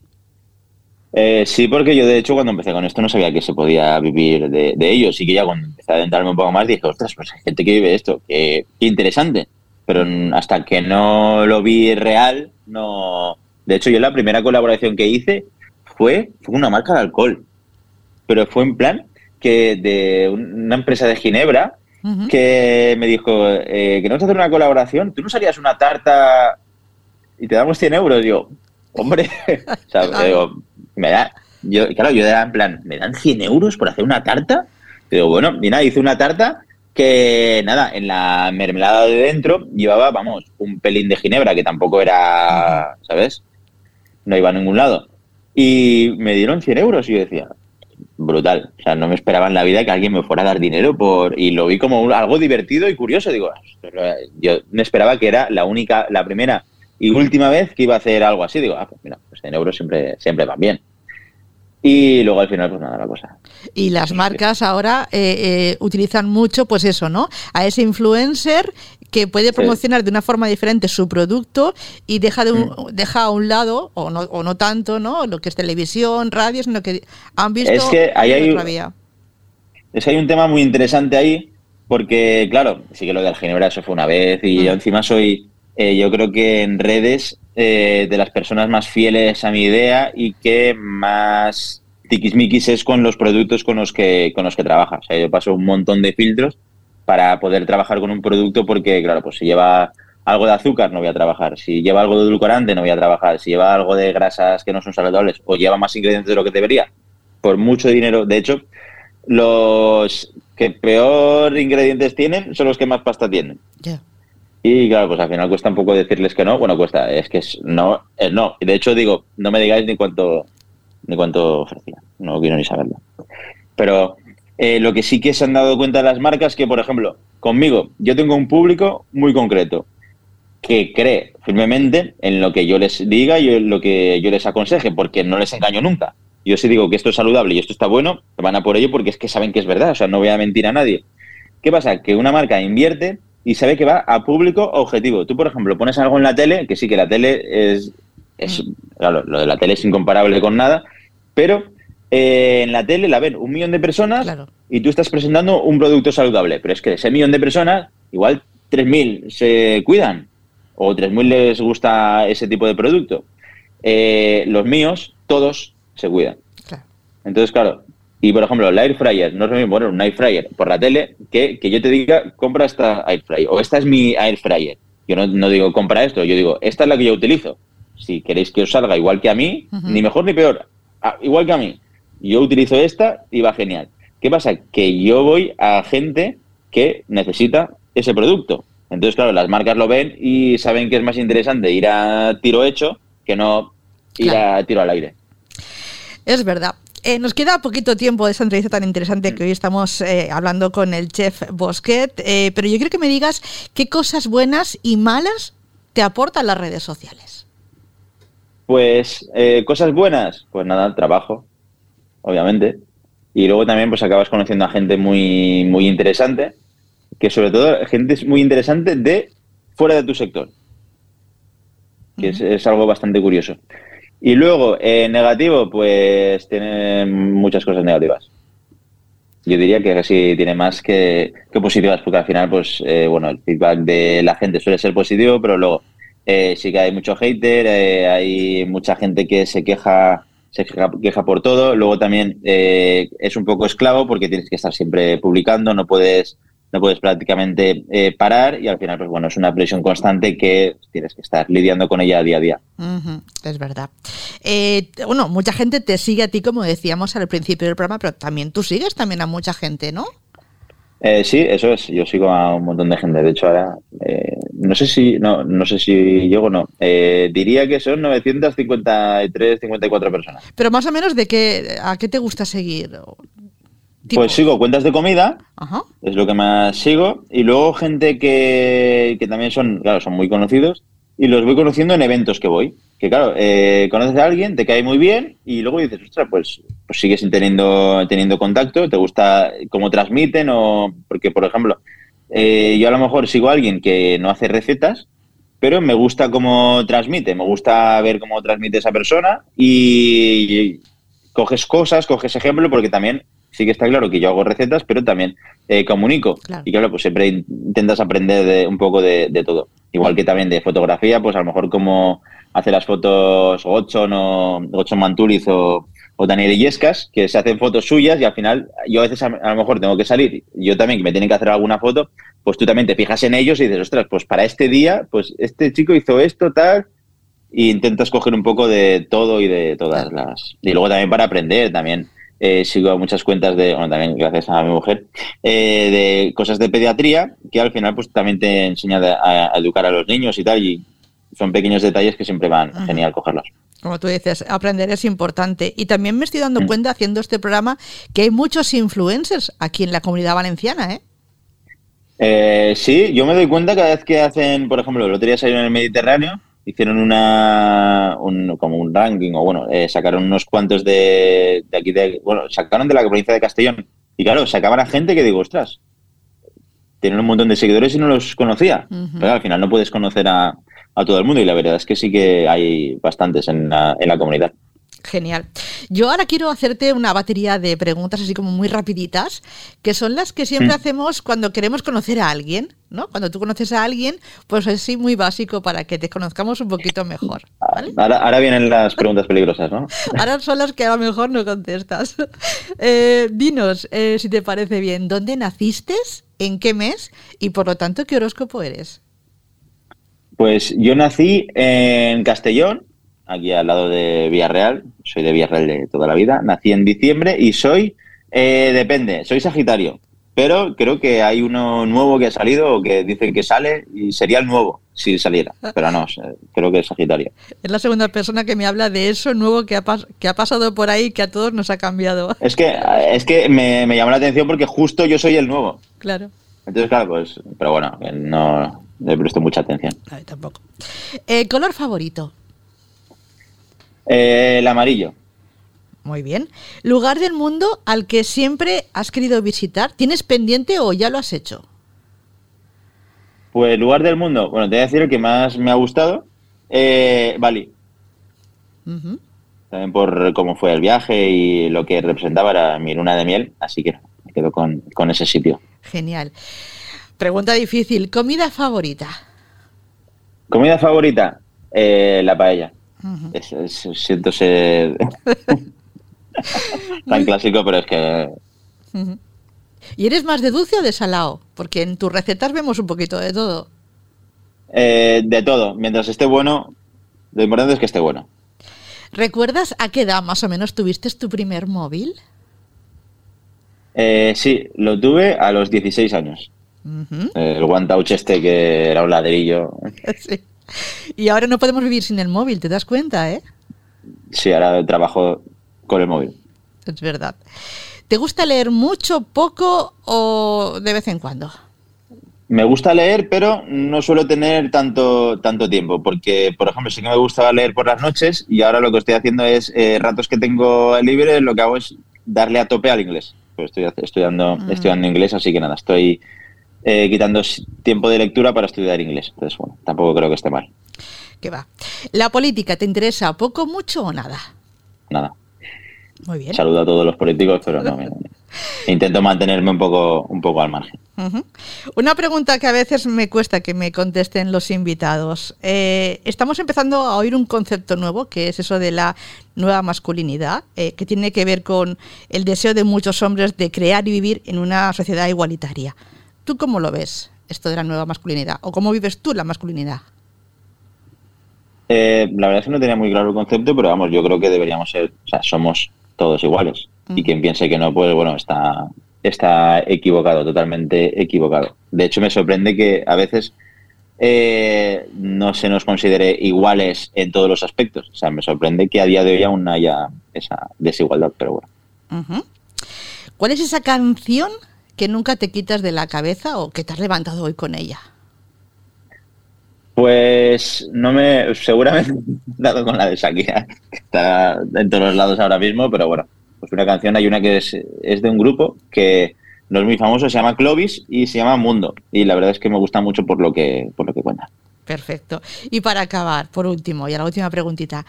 Eh, sí, porque yo de hecho cuando empecé con esto no sabía que se podía vivir de, ello. Sí que ya cuando empecé a adentrarme un poco más dije, ostras, pues hay gente que vive esto, qué, interesante. Pero hasta que no lo vi real, no... De hecho, yo la primera colaboración que hice fue, fue una marca de alcohol. Pero fue en plan que de una empresa de Ginebra que me dijo eh, que no vas a hacer una colaboración. ¿Tú no harías una tarta y te damos 100 euros? yo, hombre, me da, yo, claro, yo era en plan, ¿me dan 100 euros por hacer una tarta? Digo, bueno, y nada, hice una tarta que, nada, en la mermelada de dentro llevaba, vamos, un pelín de ginebra, que tampoco era, ¿sabes? No iba a ningún lado. Y me dieron 100 euros y yo decía, brutal. O sea, no me esperaba en la vida que alguien me fuera a dar dinero por y lo vi como algo divertido y curioso. Digo, yo me esperaba que era la única, la primera y última vez que iba a hacer algo así, digo, ah, pues mira, pues en euros siempre, siempre van bien. Y luego al final, pues nada, la cosa. Y las marcas ahora eh, eh, utilizan mucho, pues eso, ¿no? A ese influencer que puede promocionar de una forma diferente su producto y deja, de un, deja a un lado, o no, o no tanto, ¿no? Lo que es televisión, radio, sino que han visto es que ahí hay, Es que hay un tema muy interesante ahí, porque, claro, sí que lo del Ginebra eso fue una vez, y yo mm. encima soy eh, yo creo que en redes eh, de las personas más fieles a mi idea y que más tiquismiquis es con los productos con los que con los que trabaja. O sea, yo paso un montón de filtros para poder trabajar con un producto porque, claro, pues si lleva algo de azúcar no voy a trabajar, si lleva algo de edulcorante no voy a trabajar, si lleva algo de grasas que no son saludables o lleva más ingredientes de lo que debería, por mucho dinero, de hecho, los que peor ingredientes tienen son los que más pasta tienen. Y claro, pues al final cuesta un poco decirles que no. Bueno, cuesta, es que es no, es no. De hecho, digo, no me digáis ni cuánto, ni cuánto ofrecía. No quiero ni saberlo. Pero eh, lo que sí que se han dado cuenta las marcas que, por ejemplo, conmigo, yo tengo un público muy concreto que cree firmemente en lo que yo les diga y en lo que yo les aconseje, porque no les engaño nunca. Yo si digo que esto es saludable y esto está bueno, van a por ello porque es que saben que es verdad, o sea, no voy a mentir a nadie. ¿Qué pasa? Que una marca invierte y sabe que va a público objetivo. Tú, por ejemplo, pones algo en la tele, que sí que la tele es, es claro, lo de la tele es incomparable con nada, pero eh, en la tele la ven un millón de personas y tú estás presentando un producto saludable, pero es que de ese millón de personas, igual 3.000 se cuidan o 3.000 les gusta ese tipo de producto. Eh, los míos, todos se cuidan. Entonces, claro, y por ejemplo, el air fryer, no es lo mismo poner un air fryer por la tele que, que yo te diga, compra esta air fryer o esta es mi air fryer. Yo no, digo, compra esto, yo digo, esta es la que yo utilizo. Si queréis que os salga igual que a mí, ni mejor ni peor, igual que a mí. Yo utilizo esta y va genial. ¿Qué pasa? Que yo voy a gente que necesita ese producto. Entonces, claro, las marcas lo ven y saben que es más interesante ir a tiro hecho que no ir a tiro al aire. Es verdad. Eh, nos queda poquito tiempo de esta entrevista tan interesante que hoy estamos eh, hablando con el chef Bosquet, eh, pero yo quiero que me digas qué cosas buenas y malas te aportan las redes sociales. Pues cosas buenas, pues nada, trabajo, obviamente. Y luego también pues acabas conociendo a gente muy, muy interesante, que sobre todo gente muy interesante de fuera de tu sector, que es algo bastante curioso. Y luego, eh, negativo, pues tiene muchas cosas negativas. Yo diría que sí tiene más que, positivas, porque al final, pues, eh, bueno, el feedback de la gente suele ser positivo, pero luego eh, sí que hay mucho hater, hay mucha gente que se queja se queja por todo. Luego también es un poco esclavo porque tienes que estar siempre publicando, no puedes no puedes prácticamente eh, parar y al final, pues bueno, es una presión constante que tienes que estar lidiando con ella día a día. es verdad. Eh, bueno, mucha gente te sigue a ti, como decíamos al principio del programa, pero también tú sigues también a mucha gente, ¿no? Eh, sí, eso es. Yo sigo a un montón de gente. De hecho, ahora no sé si no, no sé si llego o no. diría que son 953, 54 personas. Pero más o menos de qué a qué te gusta seguir. Pues sigo cuentas de comida, es lo que más sigo, y luego gente que, que también son, claro, son muy conocidos, y los voy conociendo en eventos que voy. Que claro, eh, conoces a alguien, te cae muy bien y luego dices, ostras, pues, pues sigues teniendo, teniendo contacto, te gusta cómo transmiten o... Porque, por ejemplo, eh, yo a lo mejor sigo a alguien que no hace recetas, pero me gusta cómo transmite, me gusta ver cómo transmite esa persona y, coges cosas, coges ejemplo, porque también sí que está claro que yo hago recetas, pero también eh, comunico. Y claro, pues siempre intentas aprender de, un poco de, de, todo. Igual que también de fotografía, pues a lo mejor como hace las fotos Ocho, no, Ocho Manturiz o, o Daniel Illescas, que se hacen fotos suyas y al final yo a veces a, lo mejor tengo que salir, yo también que me tienen que hacer alguna foto, pues tú también te fijas en ellos y dices, ostras, pues para este día, pues este chico hizo esto, tal, y intentas coger un poco de todo y de todas las... Y luego también para aprender, también eh, sigo muchas cuentas de, bueno, también gracias a mi mujer, eh, de cosas de pediatría, que al final pues también te enseña a, a educar a los niños y tal, y son pequeños detalles que siempre van genial cogerlos. Como tú dices, aprender es importante. Y también me estoy dando mm. cuenta haciendo este programa que hay muchos influencers aquí en la comunidad valenciana, ¿eh? ¿eh? sí, yo me doy cuenta cada vez que hacen, por ejemplo, día salieron en el Mediterráneo, hicieron una un, como un ranking, o bueno, eh, sacaron unos cuantos de, de, aquí, de, bueno, sacaron de la provincia de Castellón. Y claro, sacaban a gente que digo, ostras, tienen un montón de seguidores y no los conocía. Pero al final no puedes conocer a, a todo el mundo y la verdad es que sí que hay bastantes en la, en la comunidad. Genial. Yo ahora quiero hacerte una batería de preguntas así como muy rapiditas, que son las que siempre hacemos cuando queremos conocer a alguien, ¿no? Cuando tú conoces a alguien, pues así muy básico para que te conozcamos un poquito mejor. Ahora, vienen las preguntas peligrosas, ¿no? ahora son las que a lo mejor no contestas. Eh, dinos, eh, si te parece bien, ¿dónde naciste? ¿En qué mes? Y por lo tanto, ¿qué horóscopo eres? Pues yo nací en Castellón, aquí al lado de Villarreal. Soy de Villarreal de toda la vida. Nací en diciembre y soy, eh, depende, soy Sagitario. Pero creo que hay uno nuevo que ha salido o que dicen que sale y sería el nuevo si saliera. Pero no, creo que es Sagitario. Es la segunda persona que me habla de eso nuevo que ha, que ha pasado por ahí que a todos nos ha cambiado. Es que, es que me, me llamó la atención porque justo yo soy el nuevo. Claro. Entonces, claro, pues, pero bueno, no, le presto mucha atención. A tampoco. Eh, ¿Color favorito? Eh, el amarillo. Muy bien. ¿Lugar del mundo al que siempre has querido visitar? ¿Tienes pendiente o ya lo has hecho? Pues lugar del mundo, bueno, te voy a decir el que más me ha gustado, eh, Bali. También por cómo fue el viaje y lo que representaba era mi luna de miel, así que me quedo con, con ese sitio. Genial. Pregunta difícil. ¿Comida favorita? ¿Comida favorita? Eh, la paella. Siento ser tan clásico, pero es que... ¿Y eres más de dulce o de salado? Porque en tus recetas vemos un poquito de todo. Eh, de todo. Mientras esté bueno, lo importante es que esté bueno. ¿Recuerdas a qué edad más o menos tuviste tu primer móvil? Eh, sí, lo tuve a los 16 años. El One Touch este que era un ladrillo. Y ahora no podemos vivir sin el móvil, ¿te das cuenta, eh? Sí, ahora trabajo con el móvil. Es verdad. ¿Te gusta leer mucho, poco o de vez en cuando? Me gusta leer, pero no suelo tener tanto, tanto tiempo, porque, por ejemplo, sí que me gustaba leer por las noches y ahora lo que estoy haciendo es, eh, ratos que tengo libre, lo que hago es darle a tope al inglés. Pues estoy estudiando, mm. estudiando inglés, así que nada, estoy eh, quitando tiempo de lectura para estudiar inglés. Entonces, bueno, tampoco creo que esté mal. ¿Qué va? ¿La política te interesa poco, mucho o nada? Nada. Muy bien. Saludo a todos los políticos, pero no. intento mantenerme un poco, un poco al margen. Una pregunta que a veces me cuesta que me contesten los invitados. Eh, estamos empezando a oír un concepto nuevo, que es eso de la nueva masculinidad, eh, que tiene que ver con el deseo de muchos hombres de crear y vivir en una sociedad igualitaria. ¿Tú cómo lo ves esto de la nueva masculinidad? ¿O cómo vives tú la masculinidad? Eh, la verdad es que no tenía muy claro el concepto, pero vamos, yo creo que deberíamos ser, o sea, somos todos iguales. Y quien piense que no, pues bueno, está, está equivocado, totalmente equivocado. De hecho, me sorprende que a veces eh, no se nos considere iguales en todos los aspectos. O sea, me sorprende que a día de hoy aún haya esa desigualdad, pero bueno. ¿Cuál es esa canción que nunca te quitas de la cabeza o que te has levantado hoy con ella? Pues no me. Seguramente dado con la de Shakira, que está en todos los lados ahora mismo, pero bueno, pues una canción, hay una que es, es de un grupo que no es muy famoso, se llama Clovis y se llama Mundo. Y la verdad es que me gusta mucho por lo que, por lo que cuenta. Perfecto. Y para acabar, por último, y a la última preguntita,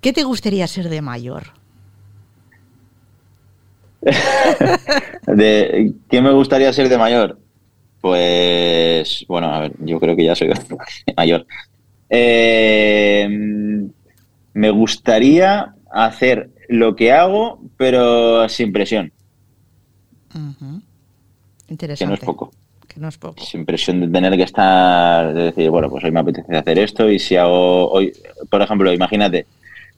¿qué te gustaría ser de mayor? de, ¿Qué me gustaría ser de mayor? Pues, bueno, a ver, yo creo que ya soy mayor. Eh, me gustaría hacer lo que hago, pero sin presión. Interesante. Que no es poco. Que no es poco. Sin presión de tener que estar, de decir, bueno, pues hoy me apetece hacer esto y si hago hoy, por ejemplo, imagínate,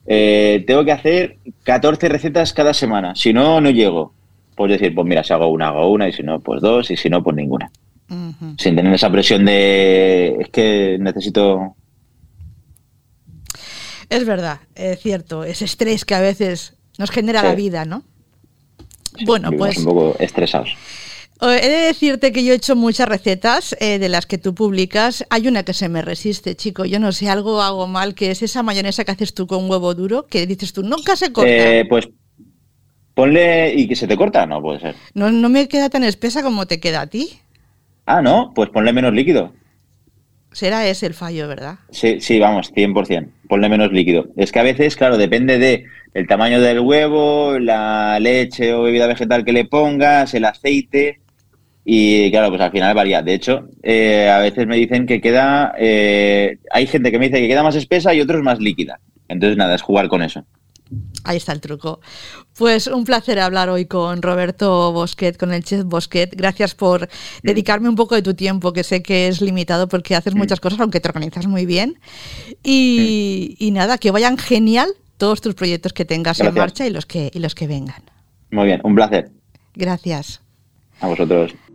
eh, tengo que hacer 14 recetas cada semana, si no, no llego. Puedes decir, pues mira, si hago una, hago una, y si no, pues dos, y si no, pues ninguna. Sin tener esa presión de es que necesito. Es verdad, es cierto, ese estrés que a veces nos genera la vida, ¿no? bueno, pues. Un poco estresados. He de decirte que yo he hecho muchas recetas eh, de las que tú publicas. Hay una que se me resiste, chico. Yo no sé, algo hago mal, que es esa mayonesa que haces tú con huevo duro, que dices tú, nunca se corta. Eh, pues ponle y que se te corta, no puede ser. No, no me queda tan espesa como te queda a ti. Ah, no, pues ponle menos líquido. Será ese el fallo, ¿verdad? Sí, sí, vamos, 100%. Ponle menos líquido. Es que a veces, claro, depende de el tamaño del huevo, la leche o bebida vegetal que le pongas, el aceite. Y claro, pues al final varía. De hecho, eh, a veces me dicen que queda. Eh, hay gente que me dice que queda más espesa y otros más líquida. Entonces, nada, es jugar con eso. Ahí está el truco. Pues un placer hablar hoy con Roberto Bosquet, con el chef Bosquet. Gracias por mm. dedicarme un poco de tu tiempo, que sé que es limitado porque haces mm. muchas cosas, aunque te organizas muy bien. Y, mm. nada, que vayan genial todos tus proyectos que tengas en marcha y los que, y los que vengan. Muy bien, un placer. Gracias. A vosotros.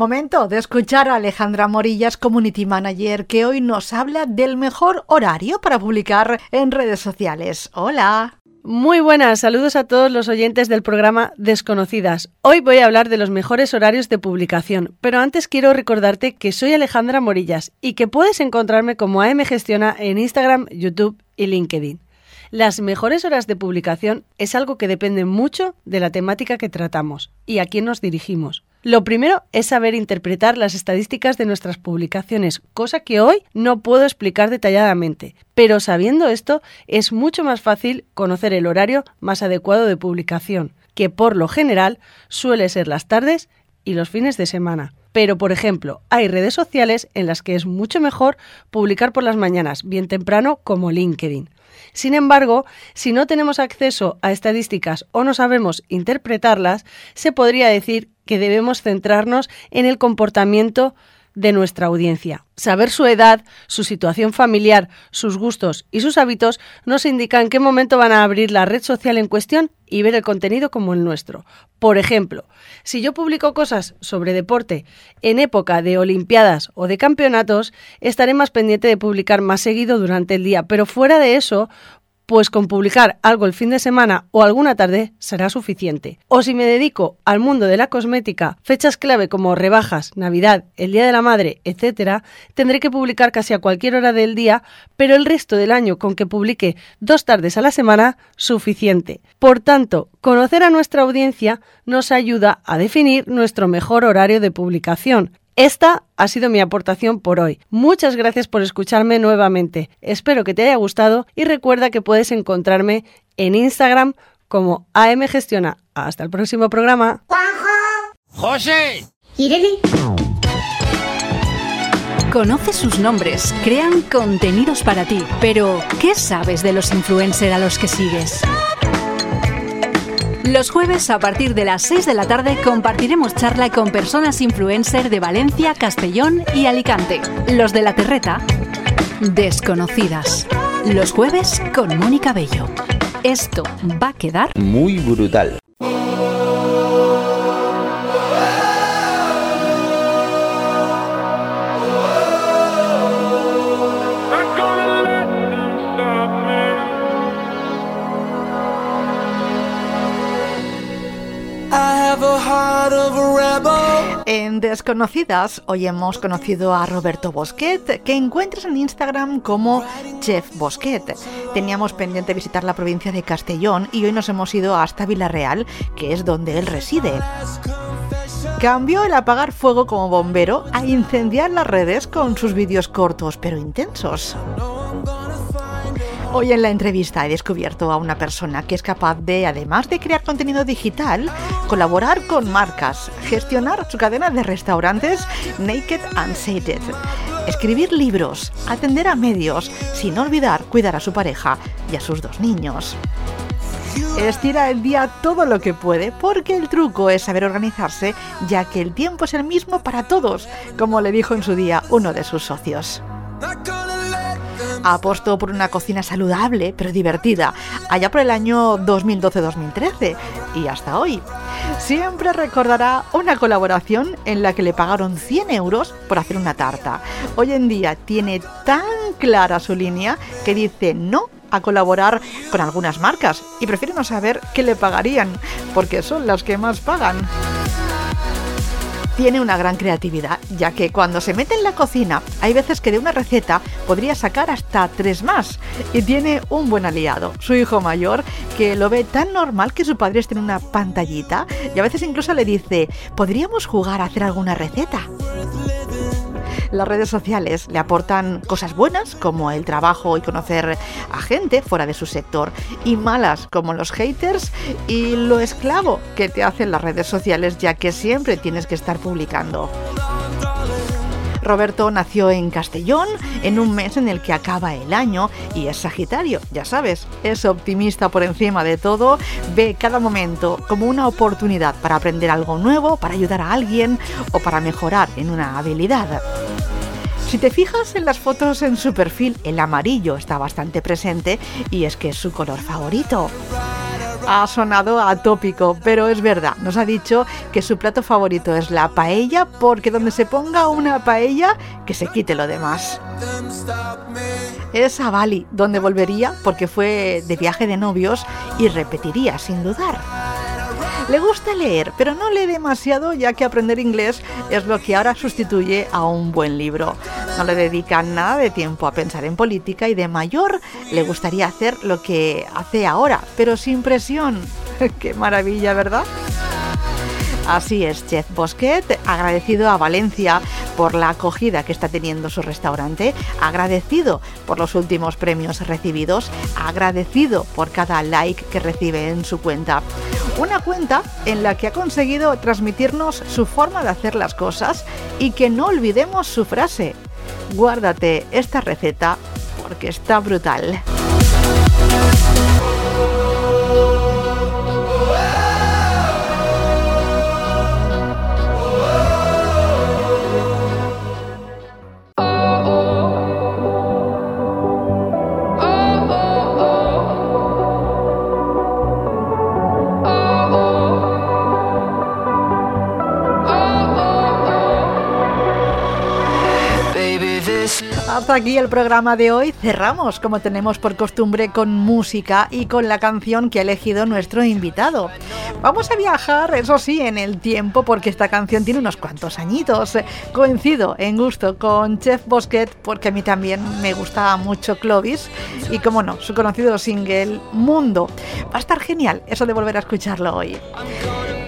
Momento de escuchar a Alejandra Morillas, Community Manager, que hoy nos habla del mejor horario para publicar en redes sociales. Hola. Muy buenas, saludos a todos los oyentes del programa Desconocidas. Hoy voy a hablar de los mejores horarios de publicación, pero antes quiero recordarte que soy Alejandra Morillas y que puedes encontrarme como AM Gestiona en Instagram, YouTube y LinkedIn. Las mejores horas de publicación es algo que depende mucho de la temática que tratamos y a quién nos dirigimos. Lo primero es saber interpretar las estadísticas de nuestras publicaciones, cosa que hoy no puedo explicar detalladamente. Pero sabiendo esto, es mucho más fácil conocer el horario más adecuado de publicación, que por lo general suele ser las tardes y los fines de semana. Pero, por ejemplo, hay redes sociales en las que es mucho mejor publicar por las mañanas, bien temprano, como LinkedIn. Sin embargo, si no tenemos acceso a estadísticas o no sabemos interpretarlas, se podría decir que debemos centrarnos en el comportamiento de nuestra audiencia. Saber su edad, su situación familiar, sus gustos y sus hábitos nos indican en qué momento van a abrir la red social en cuestión y ver el contenido como el nuestro. Por ejemplo, si yo publico cosas sobre deporte en época de Olimpiadas o de campeonatos, estaré más pendiente de publicar más seguido durante el día, pero fuera de eso pues con publicar algo el fin de semana o alguna tarde será suficiente. O si me dedico al mundo de la cosmética, fechas clave como rebajas, Navidad, el Día de la Madre, etc., tendré que publicar casi a cualquier hora del día, pero el resto del año con que publique dos tardes a la semana, suficiente. Por tanto, conocer a nuestra audiencia nos ayuda a definir nuestro mejor horario de publicación, esta ha sido mi aportación por hoy. Muchas gracias por escucharme nuevamente. Espero que te haya gustado y recuerda que puedes encontrarme en Instagram como AM Gestiona. Hasta el próximo programa. ¡José! ¿Irene? Conoce sus nombres, crean contenidos para ti, pero ¿qué sabes de los influencers a los que sigues? Los jueves a partir de las 6 de la tarde compartiremos charla con personas influencer de Valencia, Castellón y Alicante. Los de la Terreta, desconocidas. Los jueves con Mónica Bello. Esto va a quedar muy brutal. En Desconocidas, hoy hemos conocido a Roberto Bosquet, que encuentras en Instagram como Chef Bosquet. Teníamos pendiente visitar la provincia de Castellón y hoy nos hemos ido hasta Villarreal, que es donde él reside. Cambió el apagar fuego como bombero a incendiar las redes con sus vídeos cortos pero intensos. Hoy en la entrevista he descubierto a una persona que es capaz de, además de crear contenido digital, colaborar con marcas, gestionar su cadena de restaurantes Naked and Sated, escribir libros, atender a medios, sin olvidar cuidar a su pareja y a sus dos niños. Estira el día todo lo que puede porque el truco es saber organizarse ya que el tiempo es el mismo para todos, como le dijo en su día uno de sus socios. Apostó por una cocina saludable pero divertida, allá por el año 2012-2013 y hasta hoy. Siempre recordará una colaboración en la que le pagaron 100 euros por hacer una tarta. Hoy en día tiene tan clara su línea que dice no a colaborar con algunas marcas y prefiere no saber qué le pagarían, porque son las que más pagan tiene una gran creatividad, ya que cuando se mete en la cocina hay veces que de una receta podría sacar hasta tres más. Y tiene un buen aliado, su hijo mayor, que lo ve tan normal que su padre esté en una pantallita y a veces incluso le dice, ¿podríamos jugar a hacer alguna receta? Las redes sociales le aportan cosas buenas como el trabajo y conocer a gente fuera de su sector y malas como los haters y lo esclavo que te hacen las redes sociales ya que siempre tienes que estar publicando. Roberto nació en Castellón en un mes en el que acaba el año y es Sagitario, ya sabes, es optimista por encima de todo, ve cada momento como una oportunidad para aprender algo nuevo, para ayudar a alguien o para mejorar en una habilidad. Si te fijas en las fotos en su perfil, el amarillo está bastante presente y es que es su color favorito. Ha sonado atópico, pero es verdad. Nos ha dicho que su plato favorito es la paella porque donde se ponga una paella, que se quite lo demás. Es a Bali, donde volvería porque fue de viaje de novios y repetiría sin dudar. Le gusta leer, pero no lee demasiado ya que aprender inglés es lo que ahora sustituye a un buen libro. No le dedica nada de tiempo a pensar en política y de mayor le gustaría hacer lo que hace ahora, pero sin presión. ¡Qué maravilla, ¿verdad? Así es, Chef Bosquet, agradecido a Valencia por la acogida que está teniendo su restaurante, agradecido por los últimos premios recibidos, agradecido por cada like que recibe en su cuenta. Una cuenta en la que ha conseguido transmitirnos su forma de hacer las cosas y que no olvidemos su frase, guárdate esta receta porque está brutal. Aquí el programa de hoy. Cerramos, como tenemos por costumbre, con música y con la canción que ha elegido nuestro invitado. Vamos a viajar, eso sí, en el tiempo, porque esta canción tiene unos cuantos añitos. Coincido en gusto con Chef Bosquet, porque a mí también me gustaba mucho Clovis. Y como no, su conocido single Mundo. Va a estar genial eso de volver a escucharlo hoy.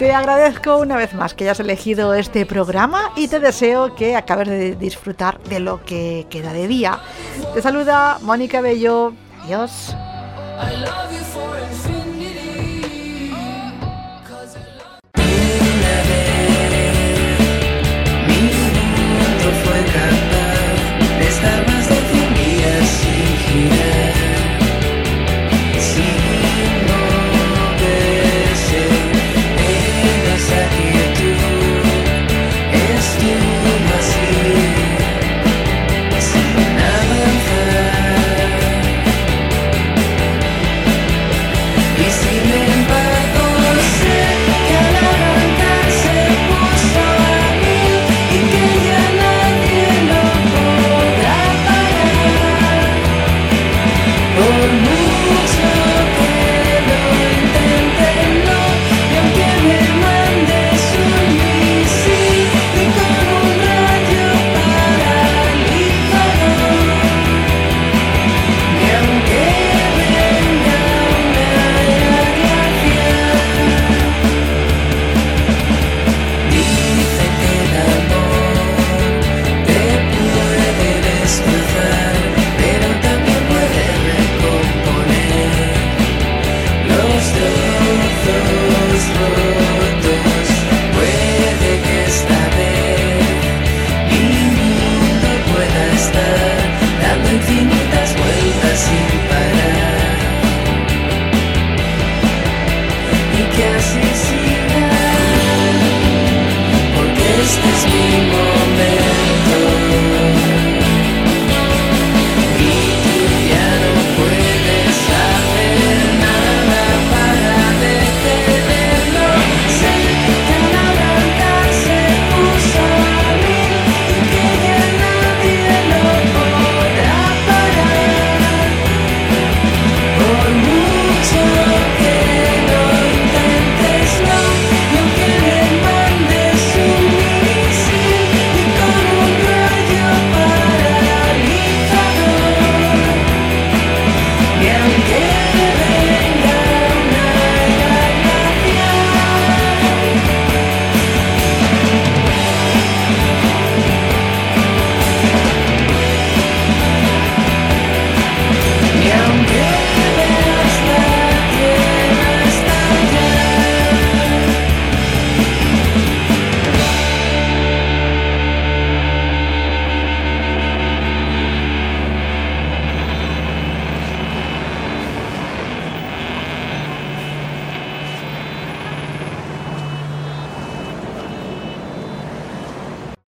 Te agradezco una vez más que hayas elegido este programa y te deseo que acabes de disfrutar de lo que queda de día. Te saluda Mónica Bello. Adiós.